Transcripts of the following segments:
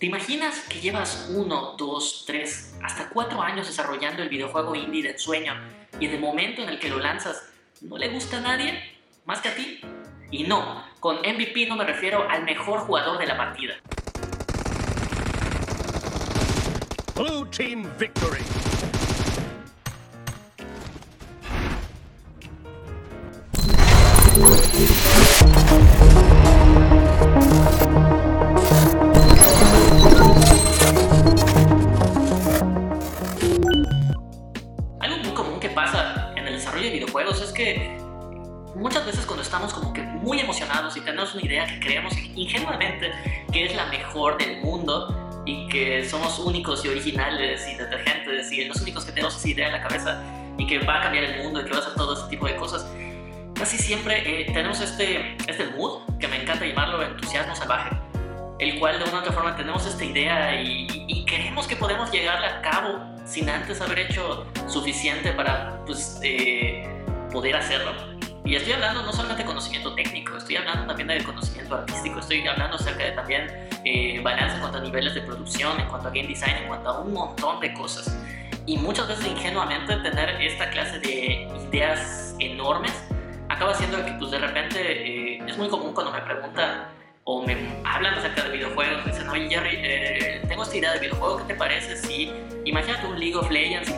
¿Te imaginas que llevas uno, dos, tres, hasta cuatro años desarrollando el videojuego indie de sueño y en el momento en el que lo lanzas no le gusta a nadie más que a ti? Y no, con MVP no me refiero al mejor jugador de la partida. Blue Team Victory. Muchas veces cuando estamos como que muy emocionados y tenemos una idea que creemos ingenuamente que es la mejor del mundo y que somos únicos y originales y detergentes y los únicos que tenemos esa idea en la cabeza y que va a cambiar el mundo y que va a hacer todo ese tipo de cosas, casi siempre eh, tenemos este, este mood, que me encanta llamarlo entusiasmo salvaje, el cual de una u otra forma tenemos esta idea y, y, creemos que podemos llegarla a cabo sin antes haber hecho suficiente para pues, eh, poder hacerlo. Y estoy hablando no solamente de conocimiento técnico, estoy hablando también de conocimiento artístico, estoy hablando acerca de también eh, balance en cuanto a niveles de producción, en cuanto a game design, en cuanto a un montón de cosas. Y muchas veces ingenuamente tener esta clase de ideas enormes acaba siendo que pues de repente eh, es muy común cuando me preguntan o me hablan acerca de videojuegos, me dicen, oye Jerry, eh, tengo esta idea de videojuego, ¿qué te parece si imagínate un League of Legends?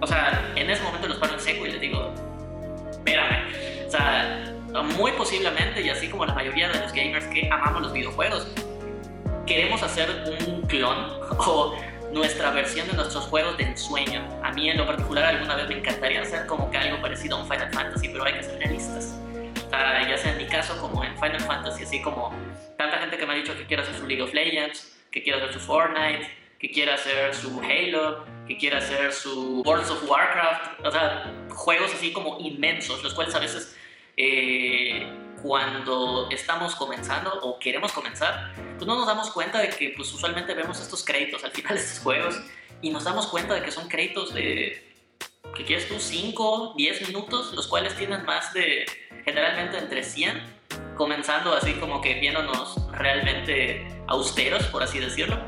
O sea, en ese momento los paro en seco y les digo, espérame, o sea, muy posiblemente, y así como la mayoría de los gamers que amamos los videojuegos, queremos hacer un clon o nuestra versión de nuestros juegos de ensueño. A mí en lo particular alguna vez me encantaría hacer como que algo parecido a un Final Fantasy, pero hay que ser realistas. Ya sea en mi caso como en Final Fantasy, así como tanta gente que me ha dicho que quiere hacer su League of Legends, que quiere hacer su Fortnite, que quiere hacer su Halo, que quiere hacer su World of Warcraft, o sea, juegos así como inmensos, los cuales a veces eh, cuando estamos comenzando o queremos comenzar, pues no nos damos cuenta de que pues usualmente vemos estos créditos al final de estos juegos y nos damos cuenta de que son créditos de, ¿qué quieres tú? 5, 10 minutos, los cuales tienen más de, generalmente entre 100, comenzando así como que viéndonos realmente austeros, por así decirlo,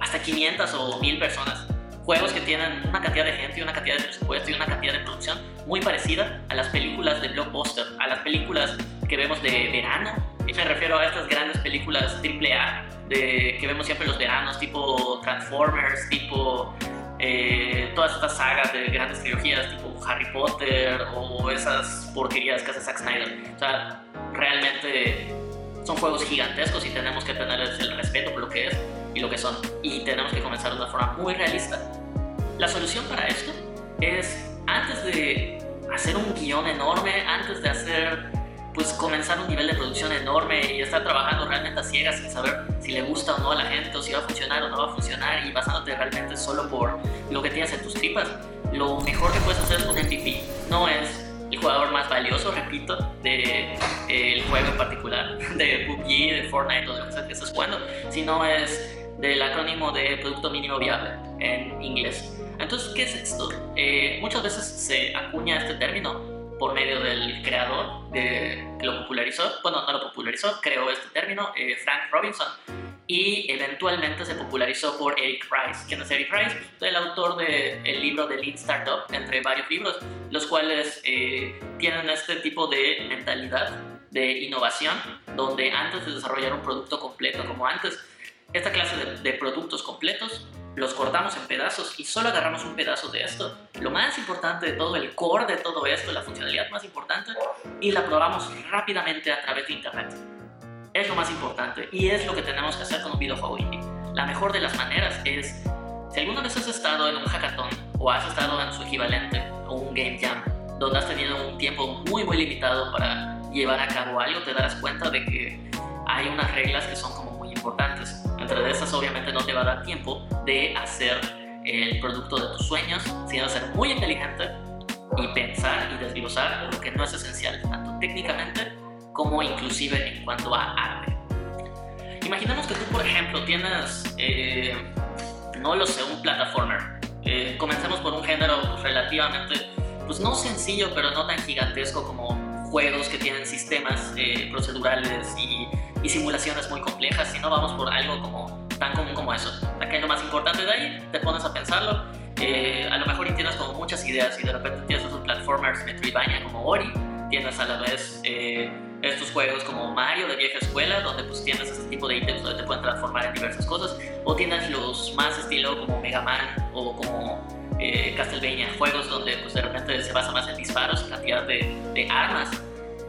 hasta 500 o 1000 personas juegos que tienen una cantidad de gente una cantidad de presupuesto y una cantidad de producción muy parecida a las películas de blockbuster, a las películas que vemos de verano. Y me refiero a estas grandes películas AAA de, que vemos siempre los veranos, tipo Transformers, tipo eh, todas estas sagas de grandes trilogías, tipo Harry Potter o esas porquerías que hace Zack Snyder. O sea, realmente son juegos gigantescos y tenemos que tenerles el respeto por lo que es y lo que son. Y tenemos que comenzar de una forma muy realista. La solución para esto es, antes de hacer un guion enorme, antes de hacer, pues comenzar un nivel de producción enorme y estar trabajando realmente a ciegas sin saber si le gusta o no a la gente, o si va a funcionar o no va a funcionar, y basándote realmente solo por lo que tienes en tus tripas, lo mejor que puedes hacer es un MVP. No es el jugador más valioso, repito, del de, eh, juego en particular, de PUBG, de Fortnite o de lo que sea jugando, sino es del acrónimo de Producto Mínimo Viable en inglés. Entonces, ¿qué es esto? Eh, muchas veces se acuña este término por medio del creador de, que lo popularizó, bueno, no lo popularizó, creó este término, eh, Frank Robinson, y eventualmente se popularizó por Eric Rice. ¿Quién es Eric Rice? El autor del libro de Lean Startup, entre varios libros, los cuales eh, tienen este tipo de mentalidad de innovación, donde antes de desarrollar un producto completo como antes, esta clase de, productos completos, los cortamos en pedazos y solo agarramos un pedazo de esto, lo más importante de todo, el core de todo esto, la funcionalidad más importante, y la probamos rápidamente a través de Internet. Es lo más importante y es lo que tenemos que hacer con un videojuego indie. La mejor de las maneras es, si alguna vez has estado en un hackathon o has estado en su equivalente o un game jam, donde has tenido un tiempo muy muy limitado para llevar a cabo algo, te darás cuenta de que hay unas reglas que son como muy importantes entre esas obviamente no te va a dar tiempo de hacer el producto de tus sueños, sino ser muy inteligente y pensar y desglosar lo que no es esencial, tanto técnicamente como inclusive en cuanto a arte. Imaginemos que tú, por ejemplo, tienes, eh, no lo sé, un plataformer. Eh, comencemos por un género relativamente, pues no sencillo, pero no tan gigantesco como juegos que tienen sistemas eh, procedurales y y simulaciones muy complejas, si no vamos por algo como tan común como eso. ¿Qué es lo más importante de ahí? Te pones a pensarlo. Eh, a lo mejor tienes como muchas ideas y de repente tienes esos platformers Metroidvania como Ori, tienes a la vez eh, estos juegos como Mario de vieja escuela, donde pues tienes ese tipo de ítems donde te pueden transformar en diversas cosas, o tienes los más estilo como Mega Man o como eh, Castlevania, juegos donde pues de repente se basa más en disparos, cantidad de, de armas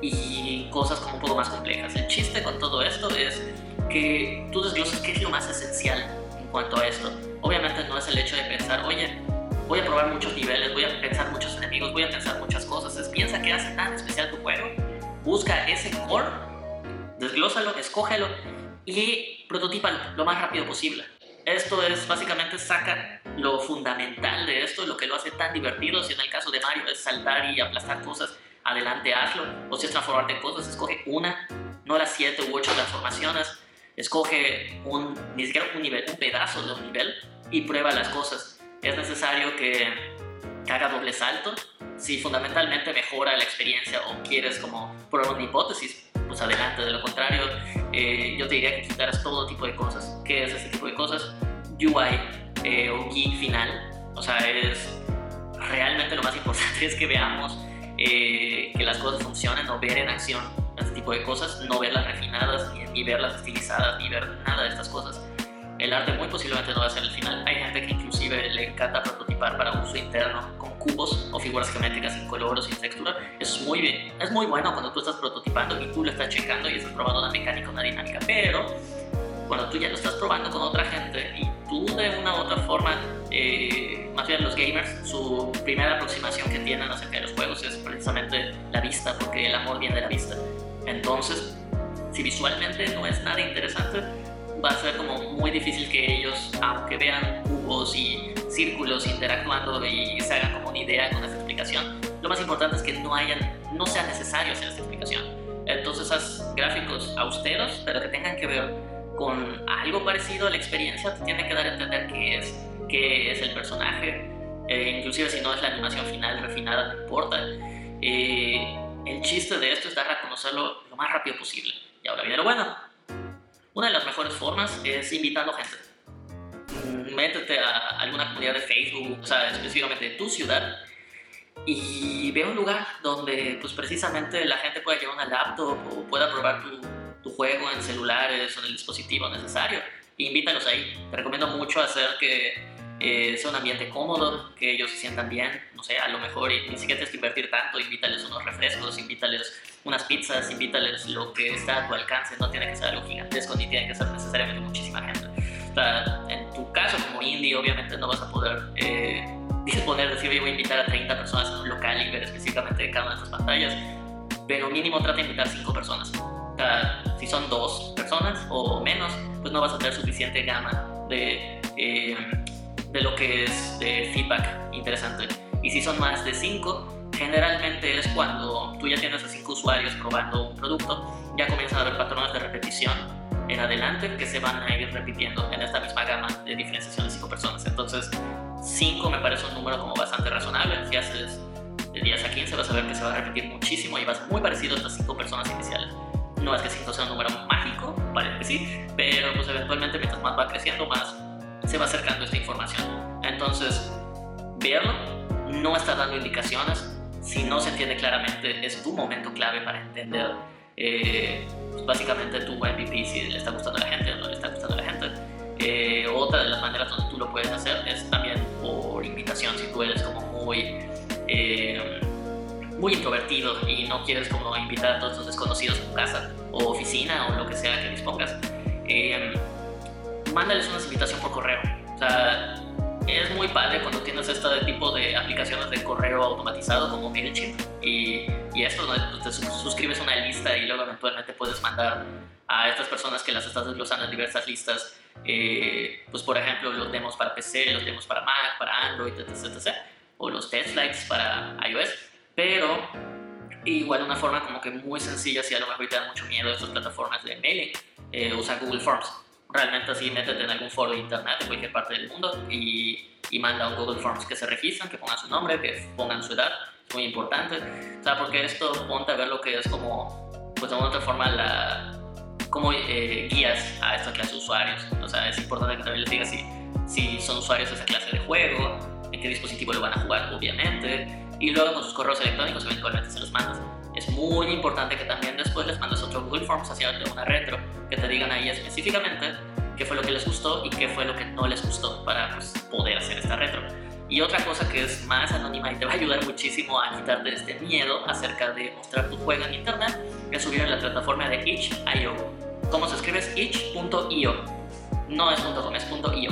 y cosas como un poco más complejas. El chiste con todo esto es que tú desgloses qué es lo más esencial en cuanto a esto. Obviamente no es el hecho de pensar, oye, voy a probar muchos niveles, voy a pensar muchos enemigos, voy a pensar muchas cosas. Es piensa qué hace tan especial tu juego, busca ese core, desglósalo, escógelo y prototípalo lo más rápido posible. Esto es básicamente saca lo fundamental de esto, lo que lo hace tan divertido. Si en el caso de Mario es saltar y aplastar cosas, adelante hazlo. O si es transformarte en cosas, escoge una, no las siete u ocho transformaciones escoge un, ni siquiera un nivel, un pedazo de un nivel y prueba las cosas. Es necesario que, haga doble salto. Si fundamentalmente mejora la experiencia o quieres como probar una hipótesis, pues adelante. De lo contrario, eh, yo te diría que quitaras todo tipo de cosas. ¿Qué es ese tipo de cosas? UI eh, o GUI final. O sea, es realmente lo más importante es que veamos eh, que las cosas funcionen o ver en acción este tipo de cosas, no verlas refinadas, ni, ni, verlas estilizadas, ni ver nada de estas cosas. El arte muy posiblemente no va a ser el final. Hay gente que inclusive le encanta prototipar para uso interno con cubos o figuras geométricas sin color o sin textura. Es muy bien, es muy bueno cuando tú estás prototipando y tú lo estás checando y estás probando una mecánica, una dinámica, pero cuando tú ya lo estás probando con otra gente y tú de una u otra forma, eh, más bien los gamers, su primera aproximación que tienen acerca de los juegos es precisamente la vista, porque el amor viene de la vista. Entonces, si visualmente no es nada interesante, va a ser como muy difícil que ellos, aunque vean cubos y círculos interactuando y se hagan como una idea con esta explicación, lo más importante es que no, hayan, no sea necesario hacer esta explicación. Entonces, haz gráficos austeros, pero que tengan que ver con algo parecido a la experiencia, te tiene que dar a entender qué es, qué es el personaje, eh, inclusive si no es la animación final refinada, no importa. Eh, el chiste de esto es dar a conocerlo lo más rápido posible. Y ahora viene lo bueno. Una de las mejores formas es invitando gente. Métete a alguna comunidad de Facebook, o sea, específicamente de tu ciudad, y ve un lugar donde pues precisamente la gente pueda llevar una laptop o pueda probar tu, tu juego en celulares o en el dispositivo necesario. Invítalos ahí. Te recomiendo mucho hacer que eh, sea un ambiente cómodo, que ellos se sientan bien, no sé, a lo mejor ni siquiera tienes que invertir tanto, invítales unos refrescos, invítales unas pizzas, invítales lo que está a tu alcance, no tiene que ser algo gigantesco ni tiene que ser necesariamente muchísima gente. O sea, en tu caso como indie obviamente no vas a poder eh, disponer, decir, voy a invitar a 30 personas en un local y ver específicamente cada una de estas pantallas, pero mínimo trata de invitar 5 personas. O sea, si son dos personas o menos, pues no vas a tener suficiente gama de... Eh, de lo que es de feedback interesante. Y si son más de 5, generalmente es cuando tú ya tienes a 5 usuarios probando un producto, ya comienzan a haber patrones de repetición en adelante que se van a ir repitiendo en esta misma gama de diferenciación de 5 personas. Entonces, 5 me parece un número como bastante razonable. Si haces de 10 a 15 vas a ver que se va a repetir muchísimo y va a ser muy parecido a estas 5 personas iniciales. No es que 5 sea un número mágico, parece que sí, pero pues eventualmente mientras más va creciendo, más se va acercando esta información. Entonces, verlo no está dando indicaciones. Si no se entiende claramente, es tu momento clave para entender eh, pues, básicamente tu MVP, si le está gustando a la gente o no le está gustando a la gente. Eh, otra de las maneras donde tú lo puedes hacer es también por invitación, si tú eres como muy, eh, muy introvertido y no quieres como invitar a todos los desconocidos a tu casa o oficina o lo que sea que dispongas mándales una invitación por correo. O sea, es muy padre cuando tienes este tipo de aplicaciones de correo automatizado como MailChimp y, y esto, ¿no? te suscribes a una lista y luego eventualmente puedes mandar a estas personas que las estás desglosando en diversas listas, eh, pues por ejemplo los demos para PC, los demos para Mac, para Android, etc, o los test flights para iOS, pero igual una forma como que muy sencilla si a lo mejor te da mucho miedo estas plataformas de mailing, eh, usa Google Forms realmente así métete en algún foro de internet en cualquier parte del mundo y, y manda un Google Forms que se registren, que pongan su nombre, que pongan su edad, es muy importante, o sea, porque esto ponte a ver lo que es como, pues de una otra forma, la como eh, guías a esta clase de usuarios. O sea, es importante que también les digas si, si son usuarios de esa clase de juego, en qué dispositivo lo van a jugar, obviamente, y luego con sus correos electrónicos eventualmente se los mandas. Es muy importante que también después les mandes otro Google Forms hacia una retro, que te digan ahí específicamente qué fue lo que les gustó y qué fue lo que no les gustó para pues, poder hacer esta retro. Y otra cosa que es más anónima y te va a ayudar muchísimo a quitarte este miedo acerca de mostrar tu juego en internet es subir a la plataforma de itch.io. ¿Cómo se escribe? Es itch.io. No es .com, es .io.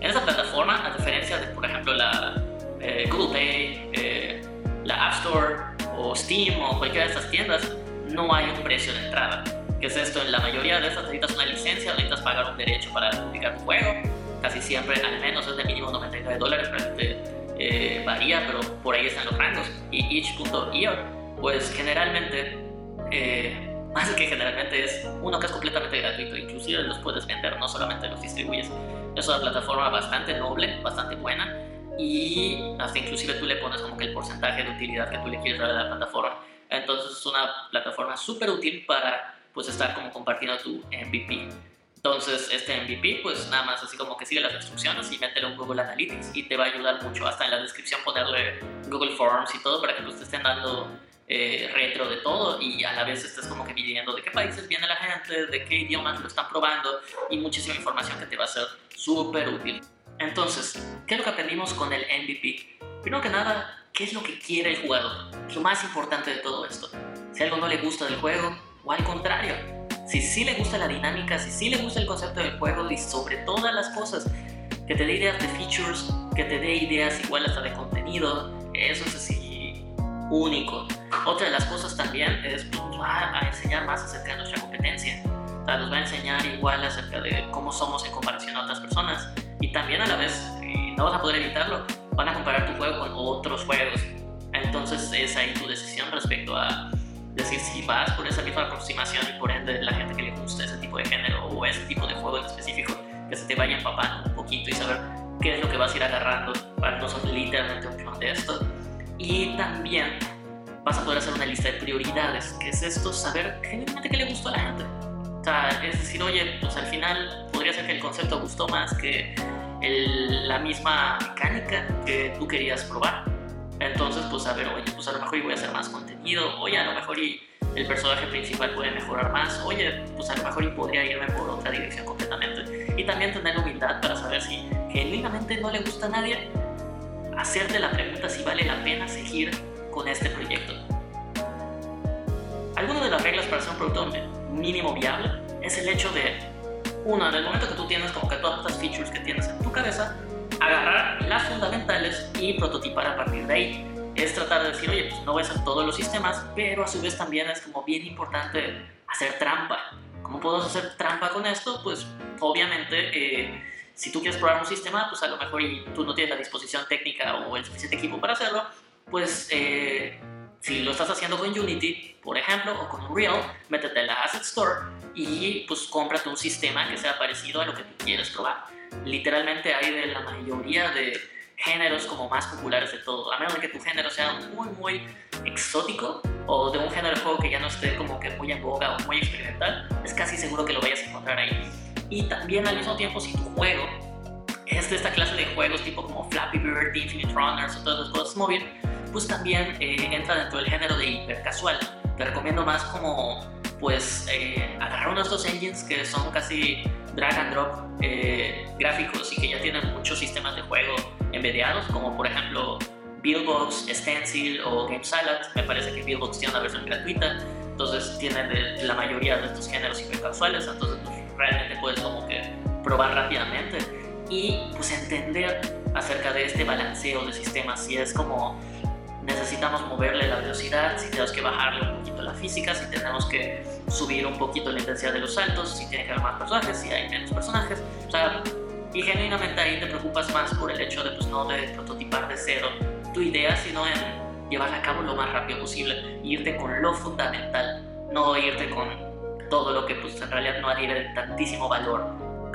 En esa plataforma, a diferencia de, por ejemplo, la eh, Google Play, eh, la App Store o Steam o cualquiera de estas tiendas, no hay un precio de entrada. ¿Qué es esto? En la mayoría de estas necesitas una licencia, necesitas pagar un derecho para publicar tu juego casi siempre al menos es de mínimo 99 dólares, realmente eh, varía, pero por ahí están los rangos. Y itch.io, pues generalmente, eh, más que generalmente es uno que es completamente gratuito, inclusive los puedes vender, no solamente los distribuyes. Es una plataforma bastante noble, bastante buena y hasta inclusive tú le pones como que el porcentaje de utilidad que tú le quieres dar a la plataforma. Entonces es una plataforma súper útil para pues estar como compartiendo tu MVP. Entonces, este MVP, pues nada más así como que sigue las instrucciones y métele un Google Analytics y te va a ayudar mucho. Hasta en la descripción ponerle Google Forms y todo para que pues, te estén dando eh, retro de todo y a la vez estés como que midiendo de qué países viene la gente, de qué idiomas lo están probando y muchísima información que te va a ser súper útil. Entonces, ¿qué es lo que aprendimos con el MVP? Primero que nada, ¿qué es lo que quiere el jugador? lo más importante de todo esto. Si algo no le gusta del juego o al contrario, si sí le gusta la dinámica, si sí le gusta el concepto del juego y sobre todas las cosas, que te dé ideas de features, que te dé ideas igual hasta de contenido, eso es así único. Otra de las cosas también es pues, va a enseñar más acerca de nuestra competencia. O nos va a enseñar igual acerca de cómo somos en comparación a otras personas. Y también a la vez, no vas a poder evitarlo, van a comparar tu juego con otros juegos. Entonces es ahí tu decisión respecto a decir si vas por esa misma aproximación y por ende la gente que le gusta ese tipo de género o ese tipo de juego en específico, que se te vaya empapando un poquito y saber qué es lo que vas a ir agarrando para no ser literalmente un clon de esto. Y también vas a poder hacer una lista de prioridades, que es esto, saber genuinamente qué le gustó a la gente. Sea, es decir, oye, pues al final podría ser que el concepto gustó más que la misma mecánica que tú querías probar entonces, pues a ver, oye, pues a lo mejor voy a hacer más contenido, oye, a lo mejor y el personaje principal puede mejorar más, oye, pues a lo mejor y podría irme por otra dirección completamente. Y también tener humildad para saber si genuinamente no le gusta a nadie, hacerte la pregunta si vale la pena seguir con este proyecto. Algunas de las reglas para hacer un producto mínimo viable es el hecho de, uno, en el momento que tú tienes como que todas estas features que tienes en tu cabeza, agarrar las fundamentales y prototipar a partir de ahí. Es tratar de decir, oye, pues no voy a hacer todos los sistemas, pero a su vez también es como bien importante hacer trampa. ¿Cómo puedo hacer trampa con esto? Pues obviamente, eh, si tú quieres probar un sistema, pues a lo mejor y tú no tienes la disposición técnica o el suficiente equipo para hacerlo, pues eh, si lo estás haciendo con Unity, por ejemplo, o con Unreal, métete en la Asset Store y pues cómprate un sistema que sea parecido a lo que tú quieres probar literalmente hay de la mayoría de géneros como más populares de todo, a menos de que tu género sea muy, muy exótico o de un género de juego que ya no esté como que muy en boga o muy experimental, es casi seguro que lo vayas a encontrar ahí. Y también al mismo tiempo, si tu juego es de esta clase de juegos tipo como Flappy Bird, Infinite Runners o todas las cosas móviles, pues también eh, entra dentro del género de hipercasual. Te recomiendo más como pues eh, agarrar unos dos engines que son casi drag and drop eh, gráficos y que ya tienen muchos sistemas de juego embediados, como por ejemplo Buildbox, Stencil o GameSalad. Me parece que Buildbox tiene una versión gratuita, entonces tiene de la mayoría de estos géneros hipercasuales, entonces pues, realmente puedes como que probar rápidamente y pues entender acerca de este balanceo de sistemas, si es como necesitamos moverle la velocidad, si tenemos que bajarle un poquito la física, si tenemos que subir un poquito la intensidad de los saltos, si tiene que haber más personajes, si hay menos personajes. O sea, y genuinamente ahí te preocupas más por el hecho de pues, no de prototipar de cero tu idea, sino en llevarla a cabo lo más rápido posible e irte con lo fundamental, no irte con todo lo que pues, en realidad no adhiere tantísimo valor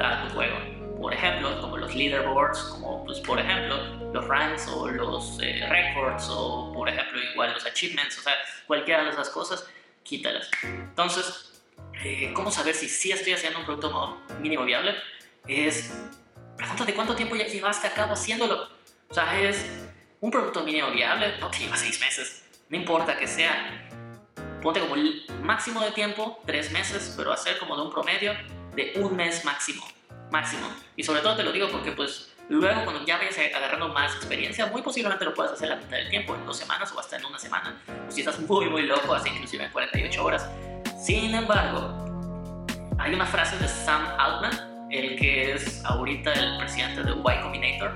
a tu juego por ejemplo, como los leaderboards, como pues, por ejemplo los ranks o los eh, records o por ejemplo igual los achievements, o sea, cualquiera de esas cosas, quítalas. Entonces, eh, cómo saber si sí estoy haciendo un producto mínimo viable es pregúntate cuánto tiempo ya llevaste a cabo haciéndolo. O sea, es un producto mínimo viable, no te lleva seis meses, no importa que sea. Ponte como el máximo de tiempo, tres meses, pero hacer como de un promedio de un mes máximo. Máximo. Y sobre todo te lo digo porque pues luego cuando ya vayas agarrando más experiencia, muy posiblemente lo puedas hacer la mitad del tiempo, en dos semanas o hasta en una semana. O si estás muy muy loco, hasta inclusive en 48 horas. Sin embargo, hay una frase de Sam Altman, el que es ahorita el presidente de Y Combinator.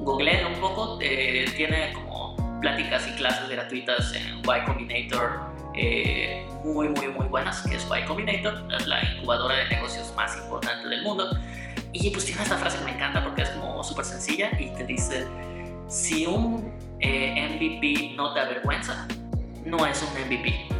Google un poco, eh, tiene como pláticas y clases gratuitas en Y Combinator eh, muy, muy, muy buenas, que es Y Combinator, es la incubadora de negocios más importante del mundo. Y pues tiene esta frase que me encanta porque es como súper sencilla y te dice, si un eh, MVP no te avergüenza, no es un MVP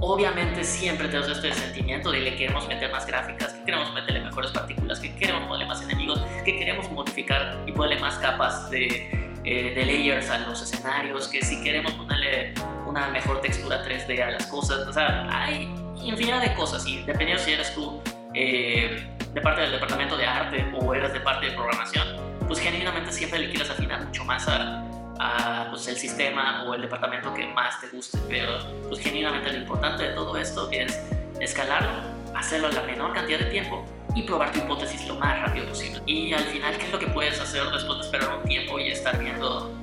obviamente siempre tenemos este sentimiento de que queremos meter más gráficas, que queremos meterle mejores partículas, que queremos ponerle más enemigos, que queremos modificar y ponerle más capas de, eh, de layers a los escenarios, que si queremos ponerle una mejor textura 3D a las cosas, o sea, hay infinidad de cosas y dependiendo si eres tú eh, de parte del departamento de arte o eres de parte de programación, pues genuinamente siempre le quieres afinar mucho más a a pues, el sistema o el departamento que más te guste, pero pues genuinamente lo importante de todo esto es escalarlo, hacerlo en la menor cantidad de tiempo y probar tu hipótesis lo más rápido posible. Y al final, ¿qué es lo que puedes hacer después de esperar un tiempo y estar viendo,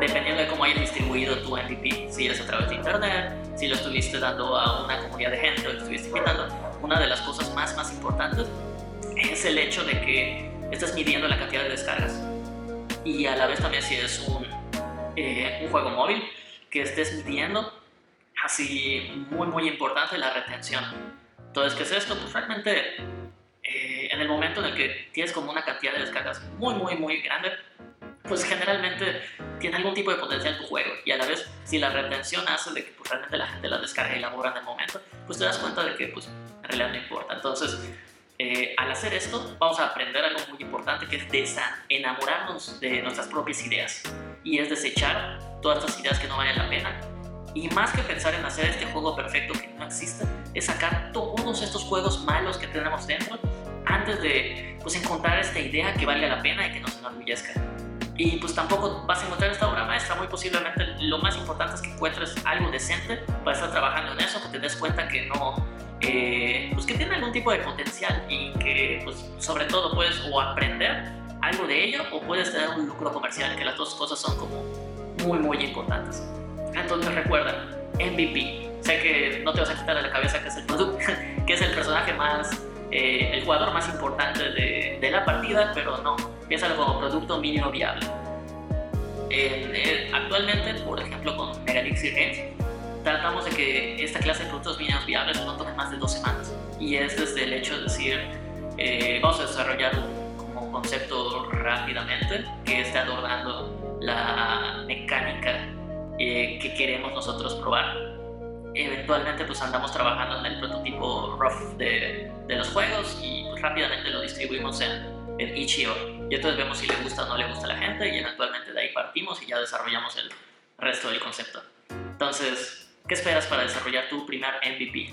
dependiendo de cómo hayas distribuido tu MVP, si es a través de internet, si lo estuviste dando a una comunidad de gente o lo estuviste invitando, una de las cosas más, más importantes es el hecho de que estás midiendo la cantidad de descargas y a la vez también si es un, eh, un juego móvil que estés midiendo, así muy muy importante la retención. Entonces, ¿qué es esto? Pues realmente eh, en el momento en el que tienes como una cantidad de descargas muy muy muy grande, pues generalmente tiene algún tipo de potencial tu juego y a la vez si la retención hace de que pues, realmente la gente la descarga y la borra en el momento, pues te das cuenta de que pues en realidad no importa. Entonces, eh, al hacer esto vamos a aprender algo muy importante que es enamorarnos de nuestras propias ideas y es desechar todas estas ideas que no valen la pena y más que pensar en hacer este juego perfecto que no existe es sacar todos estos juegos malos que tenemos dentro antes de pues, encontrar esta idea que valga la pena y que nos enorgullezca y pues tampoco vas a encontrar esta obra maestra. Muy posiblemente lo más importante es que encuentres algo decente para estar trabajando en eso, que te des cuenta que no, eh, pues que tiene algún tipo de potencial y que pues sobre todo puedes o aprender algo de ello o puedes tener un lucro comercial, que las dos cosas son como muy muy importantes. Entonces recuerda, MVP. Sé que no te vas a quitar de la cabeza que es el producto, que es el personaje más, eh, el jugador más importante de, de, la partida, pero no, piensa como producto mínimo viable. Eh, actualmente, por ejemplo, con Megalixir Games, tratamos de que esta clase de productos mínimos viables no tome más de dos semanas. Y es desde el hecho de decir, eh, vamos a desarrollar un como concepto rápidamente que esté adornando la mecánica eh, que queremos nosotros probar. Eventualmente pues andamos trabajando en el prototipo rough de, de los juegos y pues, rápidamente lo distribuimos en, en Itch.io. Y entonces vemos si le gusta o no le gusta a la gente y eventualmente de ahí partimos y ya desarrollamos el resto del concepto. Entonces, ¿Qué esperas para desarrollar tu primer MVP?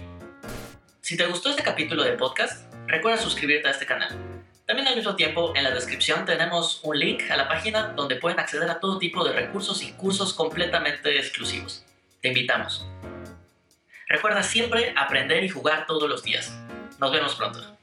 Si te gustó este capítulo de podcast, recuerda suscribirte a este canal. También al mismo tiempo, en la descripción tenemos un link a la página donde pueden acceder a todo tipo de recursos y cursos completamente exclusivos. Te invitamos. Recuerda siempre aprender y jugar todos los días. Nos vemos pronto.